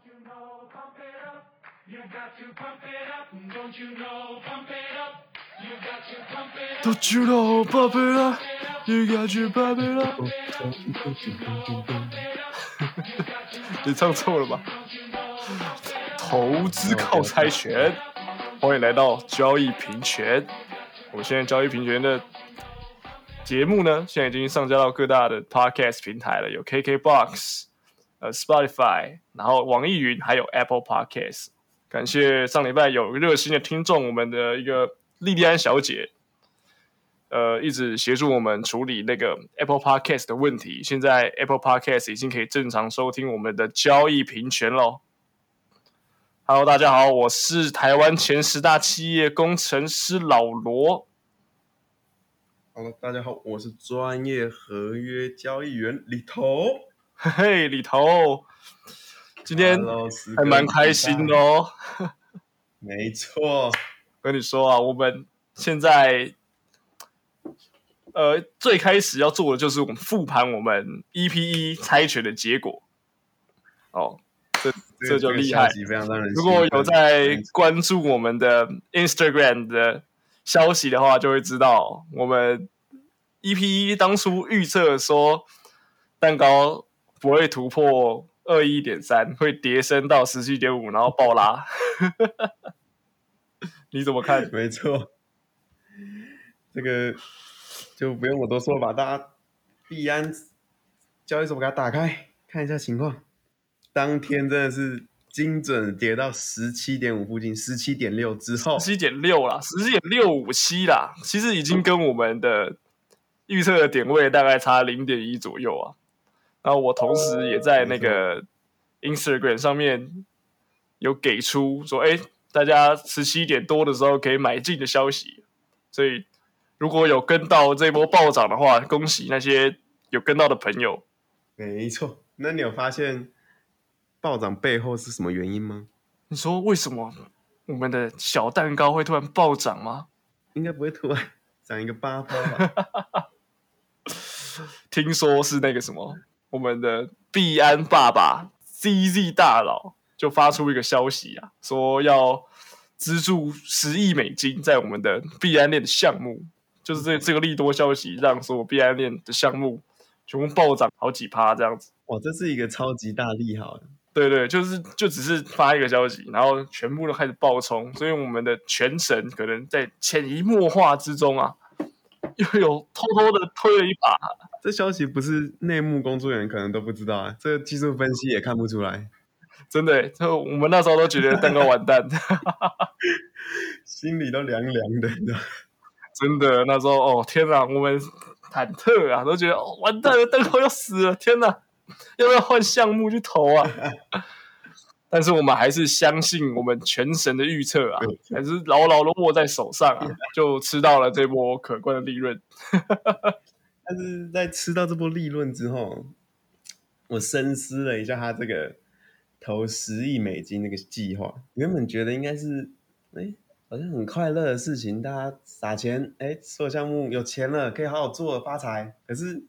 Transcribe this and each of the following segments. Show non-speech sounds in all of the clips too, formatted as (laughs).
Don't you know, pump it up. You got to pump it up. Don't you know, pump it up. You got to pump it up. Don't you know, pump it up. You got to pump it up. 你唱错了吧？投资靠猜拳，欢迎来到交易平权。我们现在交易平权的节目呢，现在已经上架到各大的 podcast 平台了，有 KKBox、呃 Spotify，然后网易云，还有 Apple Podcast。感谢上礼拜有热心的听众，我们的一个莉莉安小姐，呃，一直协助我们处理那个 Apple Podcast 的问题。现在 Apple Podcast 已经可以正常收听我们的交易平权喽。Hello，大家好，我是台湾前十大企业工程师老罗。Hello，大家好，我是专业合约交易员李头。嘿嘿，里头，今天还蛮开心的哦。没错，(laughs) 跟你说啊，我们现在呃最开始要做的就是我们复盘我们 EP 一猜拳的结果。哦，这这就厉害。如果有在关注我们的 Instagram 的消息的话，就会知道我们 EP 一当初预测说蛋糕不会突破二一点三，会跌升到十七点五，然后爆拉。(laughs) 你怎么看？(laughs) 没错，这个就不用我多说了吧，大家币安交易所给它打开看一下情况，当天真的是精准跌到十七点五附近，十七点六之后，十七点六啦，十七点六五七啦，其实已经跟我们的预测的点位大概差零点一左右啊。然后我同时也在那个 Instagram 上面有给出说，哎，大家十七点多的时候可以买进的消息。所以如果有跟到这波暴涨的话，恭喜那些有跟到的朋友。没错。那你有发现暴涨背后是什么原因吗？你说为什么我们的小蛋糕会突然暴涨吗？应该不会突然涨一个八趴吧？(laughs) 听说是那个什么，我们的币安爸爸 CZ 大佬就发出一个消息啊，说要资助十亿美金在我们的币安链的项目，就是这这个利多消息让所有币安链的项目全部暴涨好几趴这样子。哇，这是一个超级大利好。对对，就是就只是发一个消息，然后全部都开始爆冲，所以我们的全神可能在潜移默化之中啊，又有偷偷的推了一把。这消息不是内幕工作人员可能都不知道啊，这个技术分析也看不出来，真的耶，就我们那时候都觉得蛋糕完蛋，(laughs) 心里都凉凉的。真的那时候哦天哪，我们忐忑啊，都觉得哦完蛋了，蛋糕要死了，天哪，要不要换项目去投啊？(laughs) 但是我们还是相信我们全神的预测啊，还是牢牢的握在手上啊，就吃到了这波可观的利润。(laughs) 但是在吃到这波利润之后，我深思了一下他这个投十亿美金那个计划，原本觉得应该是哎好像很快乐的事情，大家撒钱，哎，所有项目有钱了，可以好好做发财。可是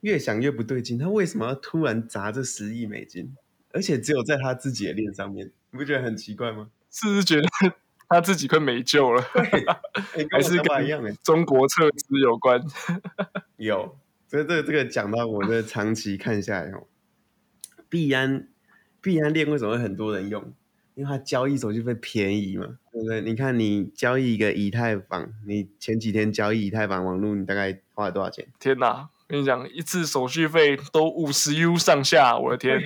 越想越不对劲，他为什么要突然砸这十亿美金？而且只有在他自己的链上面，你不觉得很奇怪吗？是不是觉得他自己快没救了？(laughs) 还是想法一样哎。中国撤资有关？(laughs) 有，所以这个这个讲到我的长期看下来哦，币安币安链为什么会很多人用？因为它交易手续费便宜嘛，对不对？你看你交易一个以太坊，你前几天交易以太坊网络，你大概花了多少钱？天哪！跟你讲，一次手续费都五十 U 上下，我的天！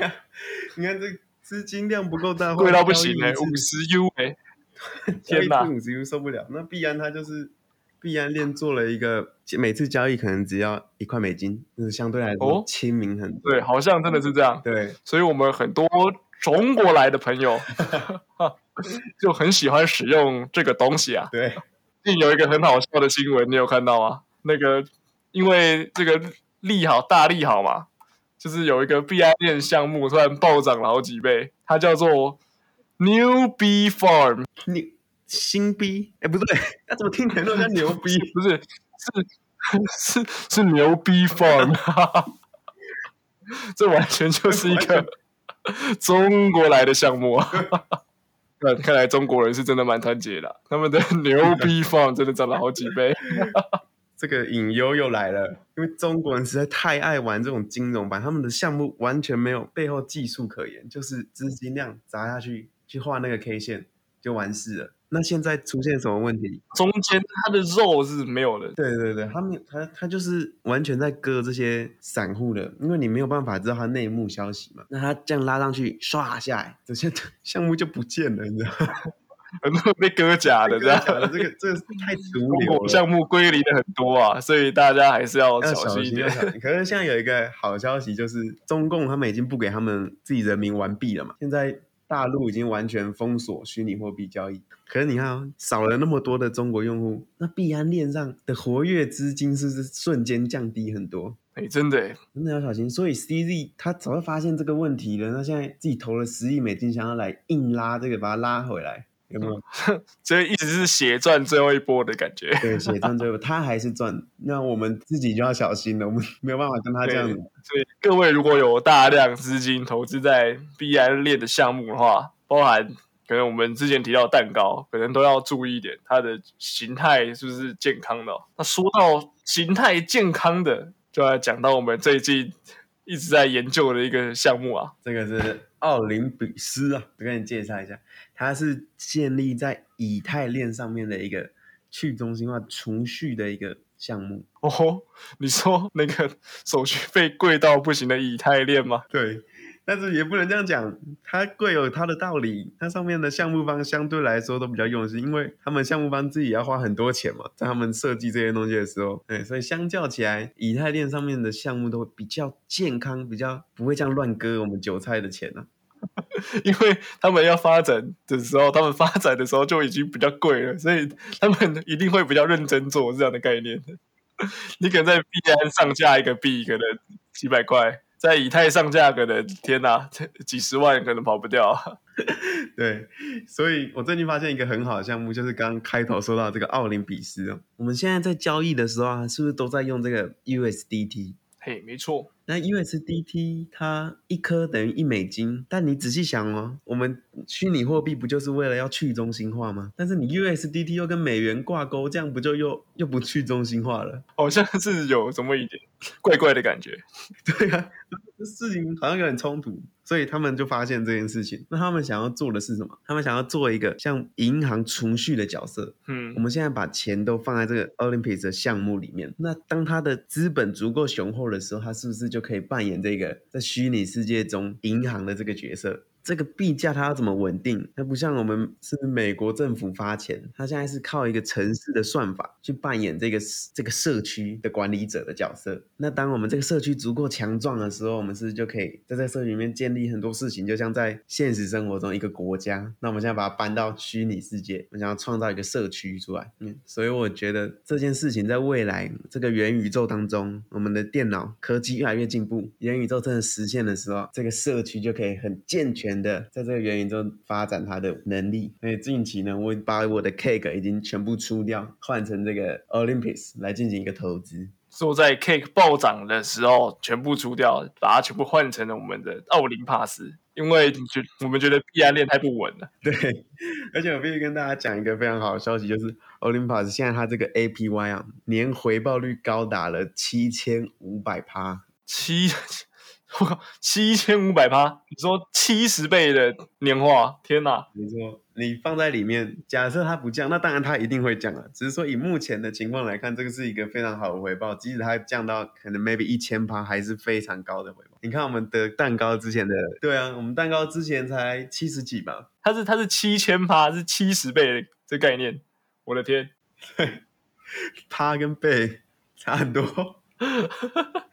你看这资金量不够大，贵到不行哎、五十 U 哎、(laughs) 天哪五受不了。那币安它就是币安链做了一个，每次交易可能只要一块美金，就是相对来哦说亲民很多。对，好像真的是这样。对，所以我们很多中国来的朋友 (laughs) 就很喜欢使用这个东西啊。对，最近有一个很好笑的新闻，你有看到吗？那个因为这个利好大利好嘛，就是有一个币安链项目突然暴涨了好几倍，它叫做 New Bee Farm，牛新逼？哎，不对，那怎么听起来那么像牛逼？(laughs) 不是是是是牛逼 Farm，这完全就是一个 (laughs) 中国来的项目啊。看，看来中国人是真的蛮团结的啊，他们的 (laughs) 牛逼 farm 真的涨了好几倍。这个隐忧又来了，因为中国人实在太爱玩这种金融版，他们的项目完全没有背后技术可言，就是资金量砸下去去画那个 K 线就完事了。那现在出现什么问题？中间它的肉是没有的，对对对，他们他他就是完全在割这些散户的，因为你没有办法知道他内幕消息嘛。那他这样拉上去，唰下来，这些 (laughs) 项目就不见了，你知道吗？(laughs) 很多被割假的这样。这个这个太毒 (laughs) 了。国项目归零的很多啊，所以大家还是要要小心一点。可是现在有一个好消息，就是中共他们已经不给他们自己人民完币了嘛。现在大陆已经完全封锁虚拟货币交易。可是你看、哦，少了那么多的中国用户，那币安链上的活跃资金是不是瞬间降低很多？哎，真的耶，真的要小心。所以 CZ 他早就发现这个问题了，他现在自己投了十亿美金，想要来硬拉这个，把它拉回来，有没有？(laughs) 这一直是血赚最后一波的感觉。对，血赚最后，他还是赚，那我们自己就要小心了，我们没有办法跟他这样对所以各位如果有大量资金投资在 BI 链的项目的话，包含可能我们之前提到蛋糕，可能都要注意一点，它的形态是不是健康的哦、那说到形态健康的，就要讲到我们最近一直在研究的一个项目啊，这个是奥林比斯啊，我跟你介绍一下，它是建立在以太链上面的一个去中心化储蓄的一个项目。哦，你说那个手续费贵到不行的以太链吗？对，但是也不能这样讲，它贵有它的道理。它上面的项目方相对来说都比较用心，因为他们项目方自己要花很多钱嘛，在他们设计这些东西的时候，对，所以相较起来，以太链上面的项目都会比较健康，比较不会这样乱割我们韭菜的钱啊。(laughs) 因为他们要发展的时候，他们发展的时候就已经比较贵了，所以他们一定会比较认真做这样的概念。你可能在币安上架一个币，可能几百块；在以太上价格的天哪，这 (laughs) 几十万可能跑不掉。对，所以我最近发现一个很好的项目，就是刚开头说到这个奥林匹斯。我们现在在交易的时候啊，是不是都在用这个 USDT？嘿，没错，那 USDT 它一颗等于一美金，但你仔细想哦，我们虚拟货币不就是为了要去中心化吗？但是你 USDT 又跟美元挂钩，这样不就又又不去中心化了？好像是有什么一点怪怪的感觉。(laughs) 对啊，这事情好像有点冲突，所以他们就发现这件事情。那他们想要做的是什么？他们想要做一个像银行储蓄的角色，嗯我，们现在把钱都放在这个 Olympics 的项目里面，那当他的资本足够雄厚的时候，他是不是就可以扮演这个在虚拟世界中银行的这个角色？这个币价它要怎么稳定？它不像我们是美国政府发钱，它现在是靠一个城市的算法去扮演这个这个社区的管理者的角色。那当我们这个社区足够强壮的时候，我们是不是就可以在这社区里面建立很多事情，就像在现实生活中一个国家。那我们现在把它搬到虚拟世界，我们想要创造一个社区出来。嗯，所以我觉得这件事情在未来这个元宇宙当中，我们的电脑科技越来越进步，元宇宙真的实现的时候，这个社区就可以很健全的在这个元宇宙发展它的能力。所以近期呢，我把我的 Cake 已经全部出掉，换成这个 Olympus 来进行一个投资。说在 Cake 暴涨的时候全部出掉，把它全部换成了我们的奥林帕斯，因为觉我们觉得币安链太不稳了。对，而且我必须跟大家讲一个非常好的消息，就是 Olympus 现在它这个 APY 啊，年回报率高达了七千五百趴。七，我靠，七千五百趴！你说七十倍的年化，天哪！你说，你放在里面，假设它不降，那当然它一定会降啊。只是说以目前的情况来看，这个是一个非常好的回报，即使它降到可能 maybe 一千趴，还是非常高的回报。你看我们的蛋糕之前的，对啊，我们蛋糕之前才七十几吧，它是它是七千趴，是七十倍的这概念，我的天！对 (laughs) 趴跟倍差很多。(laughs)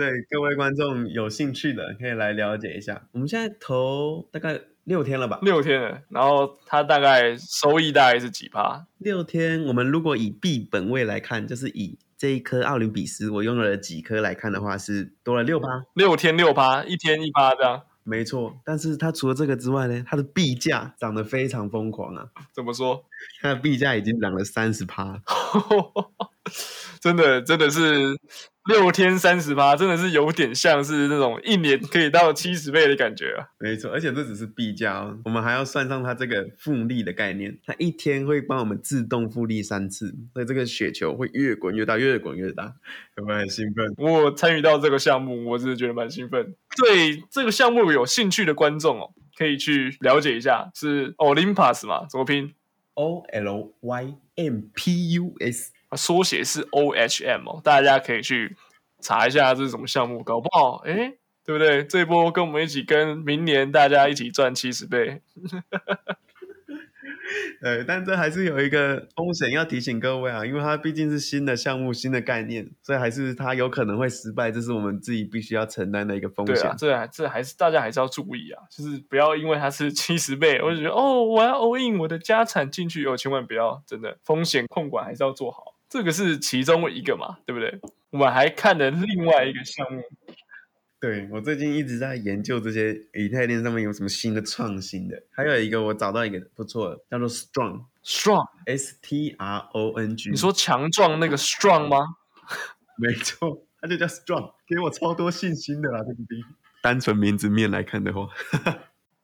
对各位观众有兴趣的，可以来了解一下。我们现在投大概六天了吧？六天了，然后它大概收益大概是几趴？六天，我们如果以币本位来看，就是以这一颗奥林匹斯我用了几颗来看的话，是多了六趴，六天六趴，一天一趴这样。没错。但是它除了这个之外呢，它的币价涨得非常疯狂啊！怎么说？它的币价已经涨了三十趴，(laughs) 真的真的是六天三十趴，真的是有点像是那种一年可以到七十倍的感觉啊！没错，而且这只是币价哦，我们还要算上它这个复利的概念，它一天会帮我们自动复利三次，所以这个雪球会越滚越大，越滚越大，有没有很兴奋？我参与到这个项目，我真的觉得蛮兴奋。对这个项目有兴趣的观众哦，可以去了解一下，是 Olympus 嘛？怎么拼？O L Y M P U S，缩写是 OHM 哦，大家可以去查一下这是什么项目，搞不好哎，对不对？这一波跟我们一起，跟明年大家一起赚七十倍。(laughs) 呃，但这还是有一个风险要提醒各位啊，因为它毕竟是新的项目、新的概念，所以还是它有可能会失败，这是我们自己必须要承担的一个风险。对啊，这还这还是大家还是要注意啊，就是不要因为它是七十倍，我就觉得哦，我要 all in 我的家产进去，哦，千万不要，真的风险控管还是要做好，这个是其中一个嘛，对不对？我们还看了另外一个项目，对我最近一直在研究这些以太链上面有什么新的创新的，还有一个我找到一个不错的，叫做 Strong strong，S T R O N G。你说强壮那个 strong 吗？(laughs) 没错，它就叫 Strong，给我超多信心的啦，这个币。单纯名字面来看的话，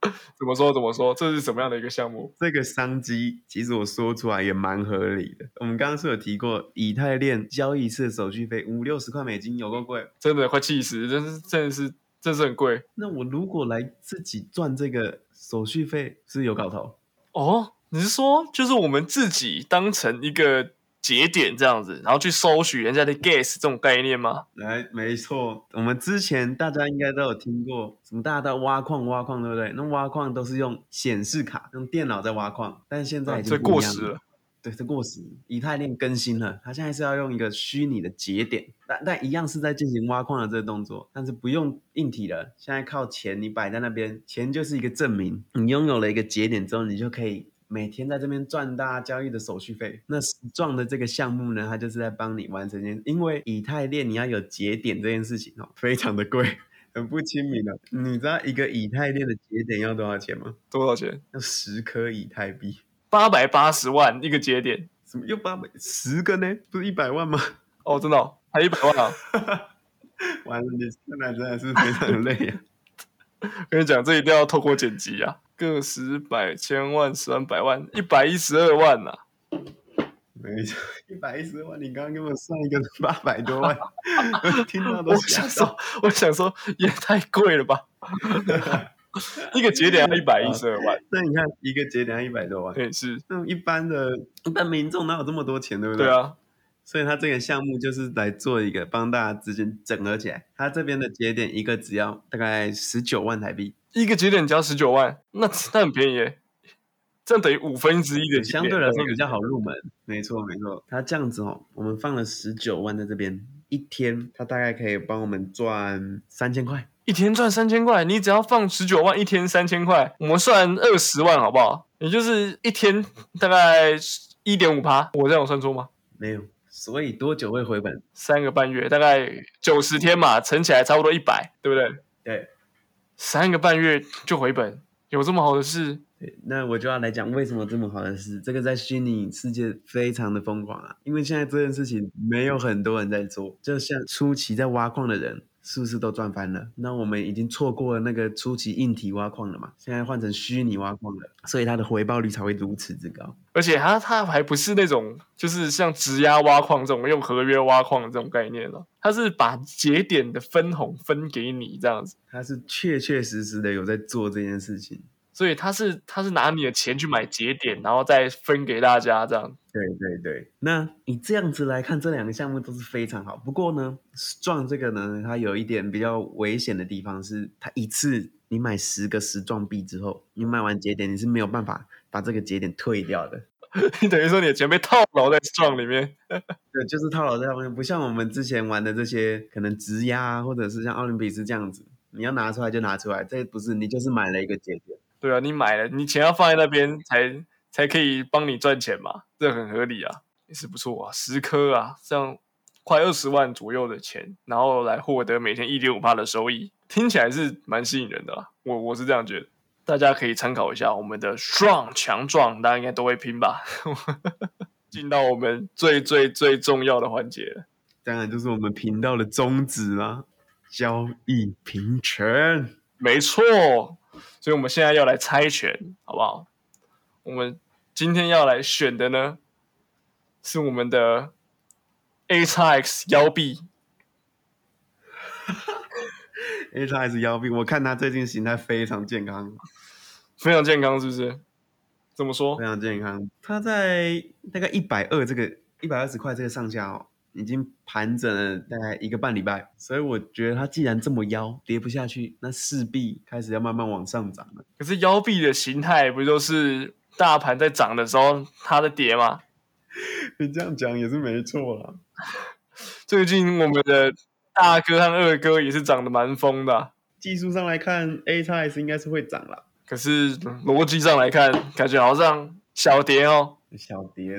(laughs) 怎么说怎么说？这是什么样的一个项目？这个商机其实我说出来也蛮合理的。我们刚刚是有提过，以太链交易次的手续费五六十块美金，有够贵。真的快气死，真是真的是真是很贵那我如果来自己赚这个手续费，是有搞头？哦。你是说，就是我们自己当成一个节点这样子，然后去搜取人家的 gas 这种概念吗？来，没错，我们之前大家应该都有听过，什么大家都挖矿挖矿，对不对？那挖矿都是用显示卡，用电脑在挖矿，但是现在已经这不一样过时了。对，这过时，以太链更新了，它现在是要用一个虚拟的节点，但但一样是在进行挖矿的这个动作，但是不用硬体了，现在靠钱，你摆在那边，钱就是一个证明，你拥有了一个节点之后，你就可以每天在这边赚大家交易的手续费。那实状的这个项目呢，它就是在帮你完成这件，因为以太链你要有节点这件事情哦，非常的贵。(laughs) 很不亲民的，你知道一个以太链的节点要多少钱吗？多少钱？要十颗以太币。八百八十万一个节点什么又八百十个呢？不是一百万吗？哦，真的、哦，还一百万啊！(laughs) 完了，你看来真的是非常累啊！(laughs) 跟你讲，这一定要透过剪辑啊，个十百千万十万百万一百一十二万呐、没错，一百一十万，你刚刚给我算一个八百多万，(laughs) 我听到都我想到。说，我想说也太贵了吧，一个节点要一百一十二万，那你看一个节点要一百多万，对，是，那种一般的一般民众哪有这么多钱，对不对？对。啊，所以它这个项目就是来做一个帮大家资金整合起来。它这边的节点一个只要大概十九万台币，一个节点只要十九万，那那很便宜耶，这样等于五分之一的相对来说比较好入门。没错，没错。它这样子哦，我们放了十九万在这边，一天它大概可以帮我们赚三千块。一天赚三千块，你只要放十九万，一天三千块，我们算二十万好不好？也就是一天大概一点五趴，我这样有算错吗？没有，所以多久会回本？三个半月，大概九十天嘛，乘起来差不多一百，对不对？对。三个半月就回本，有这么好的事？对，那我就要来讲为什么这么好的事。这个在虚拟世界非常的疯狂啊，因为现在这件事情没有很多人在做，就像初期在挖矿的人。是不是都赚翻了？那我们已经错过了那个初期硬体挖矿了嘛？现在换成虚拟挖矿了，所以它的回报率才会如此之高。而且它它还不是那种就是像质押挖矿这种用合约挖矿的这种概念哦，它是把节点的分红分给你这样子，它是确确实实的有在做这件事情。所以他是他是拿你的钱去买节点，然后再分给大家这样。对对对，那你这样子来看，这两个项目都是非常好。不过呢，撞这个呢，它有一点比较危险的地方是，它一次你买十个十撞币之后，你买完节点你是没有办法把这个节点退掉的。(laughs) 你等于说你的钱被套牢在 strong 里面，(laughs) 对，就是套牢在上面，不像我们之前玩的这些可能直压啊，或者是像奥林匹斯这样子，你要拿出来就拿出来，这不是你就是买了一个节点。对啊，你买了，你钱要放在那边才才可以帮你赚钱嘛，这很合理啊，也是不错啊，十颗啊，这样快二十万左右的钱，然后来获得每天一点五趴的收益，听起来是蛮吸引人的啦，我我是这样觉得，大家可以参考一下我们的 strong 强壮，大家应该都会拼吧。(laughs) 进到我们最最最重要的环节了。当然就是我们频道的宗旨啦，交易平权。没错，所以我们现在要来猜拳，好不好？我们今天要来选的呢，是我们的 A x X 腰臂。(laughs) A 叉 S 腰臂，我看他最近形态非常健康，(laughs) 非常健康，是不是？怎么说非？常健康。他在大概一百二这个一百二十块这个上下哦，已经盘整了大概一个半礼拜，所以我觉得它既然这么妖，跌不下去，那势必开始要慢慢往上涨了。可是腰臂的形态不就是大盘在涨的时候它的跌吗？(laughs) 你这样讲也是没错啦。(laughs) 最近我们的大哥和二哥也是涨得蛮疯的啊、技术上来看，A 叉 S 应该是会涨啦。可是逻辑上来看，感觉好像小跌哦。小跌，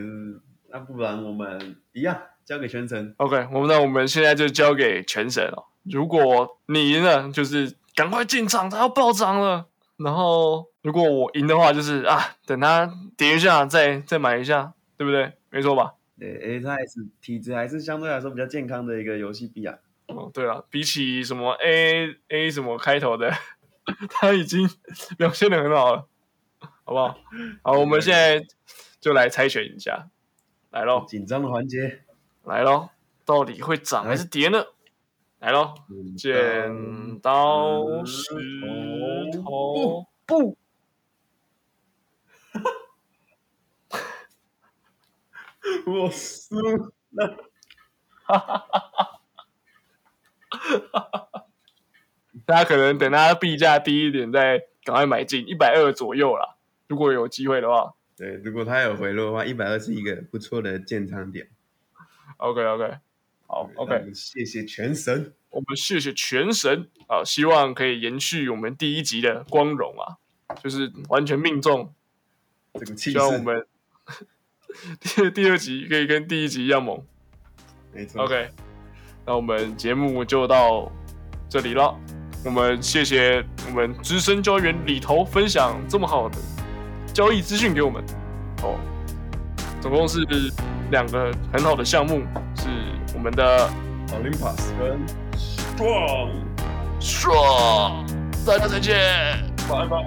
那不然我们一样交给全程。OK，我们那我们现在就交给全神哦。如果你赢了，就是赶快进场，它要暴涨了。然后如果我赢的话，就是啊，等它跌一下再再买一下，对不对？没错吧？对，A 叉 S 体质还是相对来说比较健康的一个游戏币啊。哦，对了，比起什么 A A 什么开头的，(laughs) 他已经表现的很好了，好不好？好，我们现在就来猜拳一下，来喽，紧张的环节，来喽，到底会涨还是跌呢？来喽，剪刀石头布，我输了。哈哈哈大家可能等它币价低一点再赶快买进，一百二左右啦。如果有机会的话对，如果它有回落的话，一百二是一个不错的建仓点。，OK OK，好 OK，谢谢全神。我们谢谢全神啊，希望可以延续我们第一集的光荣啊，就是完全命中，这个气势，希望我们第第二集可以跟第一集一样猛。没错。OK，那我们节目就到这里了。我们谢谢我们资深交易员李头分享这么好的交易资讯给我们。哦，总共是两个很好的项目，是我们的 Olympus 跟 Strong，Strong，，大家再见。拜拜。